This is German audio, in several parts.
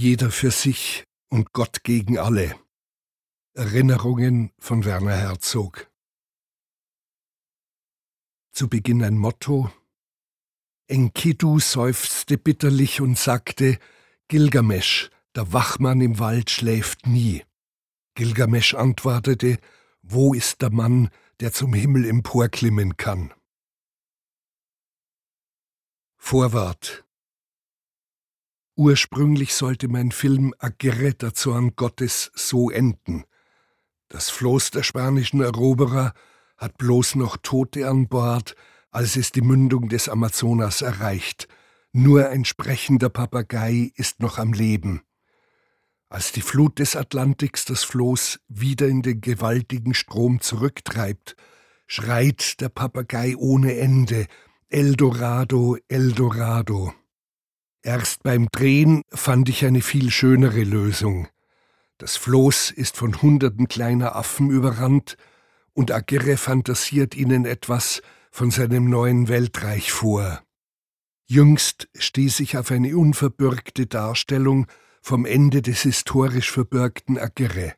Jeder für sich und Gott gegen alle. Erinnerungen von Werner Herzog. Zu Beginn ein Motto. Enkidu seufzte bitterlich und sagte, Gilgamesch, der Wachmann im Wald schläft nie. Gilgamesch antwortete, wo ist der Mann, der zum Himmel emporklimmen kann? Vorwort Ursprünglich sollte mein Film A Geretter Zorn Gottes so enden. Das Floß der spanischen Eroberer hat bloß noch Tote an Bord, als es die Mündung des Amazonas erreicht. Nur ein sprechender Papagei ist noch am Leben. Als die Flut des Atlantiks das Floß wieder in den gewaltigen Strom zurücktreibt, schreit der Papagei ohne Ende Eldorado, Eldorado. Erst beim Drehen fand ich eine viel schönere Lösung. Das Floß ist von hunderten kleiner Affen überrannt und Aguirre fantasiert ihnen etwas von seinem neuen Weltreich vor. Jüngst stieß ich auf eine unverbürgte Darstellung vom Ende des historisch verbürgten Aguirre,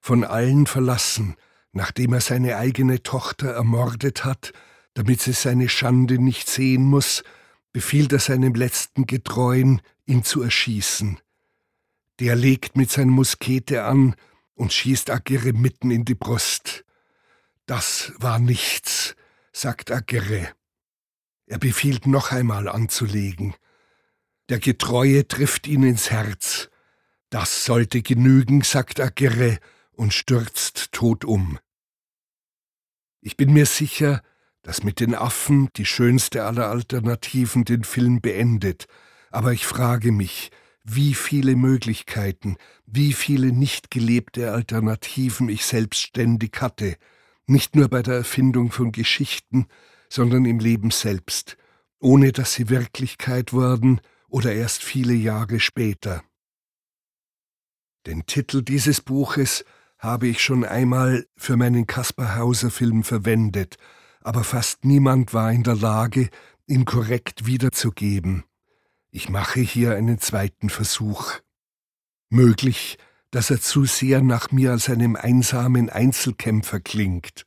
von allen verlassen, nachdem er seine eigene Tochter ermordet hat, damit sie seine Schande nicht sehen muss befiehlt er seinem letzten Getreuen, ihn zu erschießen. Der legt mit seiner Muskete an und schießt Agere mitten in die Brust. Das war nichts, sagt Agere. Er befiehlt noch einmal anzulegen. Der Getreue trifft ihn ins Herz. Das sollte genügen, sagt Agere und stürzt tot um. Ich bin mir sicher, dass mit den Affen die schönste aller Alternativen den Film beendet, aber ich frage mich, wie viele Möglichkeiten, wie viele nicht gelebte Alternativen ich selbstständig hatte, nicht nur bei der Erfindung von Geschichten, sondern im Leben selbst, ohne dass sie Wirklichkeit wurden oder erst viele Jahre später. Den Titel dieses Buches habe ich schon einmal für meinen Kaspar Hauser Film verwendet, aber fast niemand war in der Lage, ihn korrekt wiederzugeben. Ich mache hier einen zweiten Versuch. Möglich, dass er zu sehr nach mir als einem einsamen Einzelkämpfer klingt.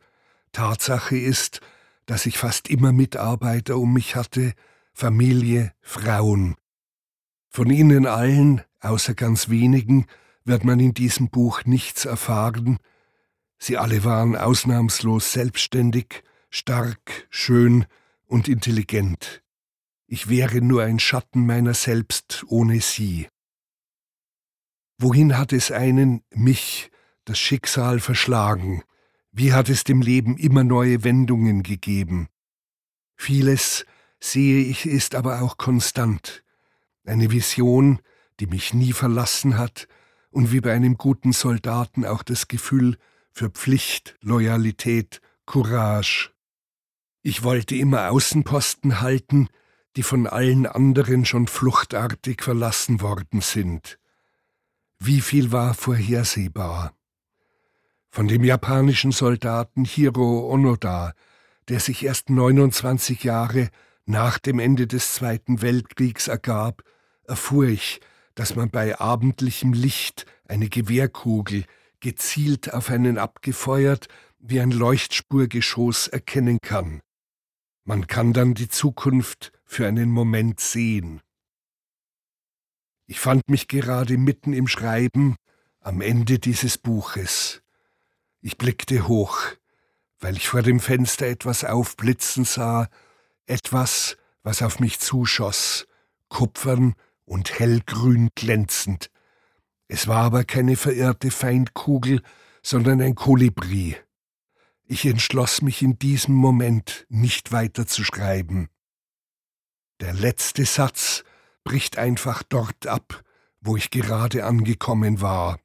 Tatsache ist, dass ich fast immer Mitarbeiter um mich hatte, Familie, Frauen. Von ihnen allen, außer ganz wenigen, wird man in diesem Buch nichts erfahren. Sie alle waren ausnahmslos selbstständig, stark, schön und intelligent. Ich wäre nur ein Schatten meiner selbst ohne sie. Wohin hat es einen, mich, das Schicksal verschlagen? Wie hat es dem Leben immer neue Wendungen gegeben? Vieles, sehe ich, ist aber auch konstant. Eine Vision, die mich nie verlassen hat und wie bei einem guten Soldaten auch das Gefühl für Pflicht, Loyalität, Courage. Ich wollte immer Außenposten halten, die von allen anderen schon fluchtartig verlassen worden sind. Wie viel war vorhersehbar? Von dem japanischen Soldaten Hiro Onoda, der sich erst 29 Jahre nach dem Ende des Zweiten Weltkriegs ergab, erfuhr ich, dass man bei abendlichem Licht eine Gewehrkugel gezielt auf einen abgefeuert wie ein Leuchtspurgeschoss erkennen kann. Man kann dann die Zukunft für einen Moment sehen. Ich fand mich gerade mitten im Schreiben am Ende dieses Buches. Ich blickte hoch, weil ich vor dem Fenster etwas aufblitzen sah, etwas, was auf mich zuschoss, kupfern und hellgrün glänzend. Es war aber keine verirrte Feindkugel, sondern ein Kolibri. Ich entschloss mich in diesem Moment nicht weiter zu schreiben. Der letzte Satz bricht einfach dort ab, wo ich gerade angekommen war.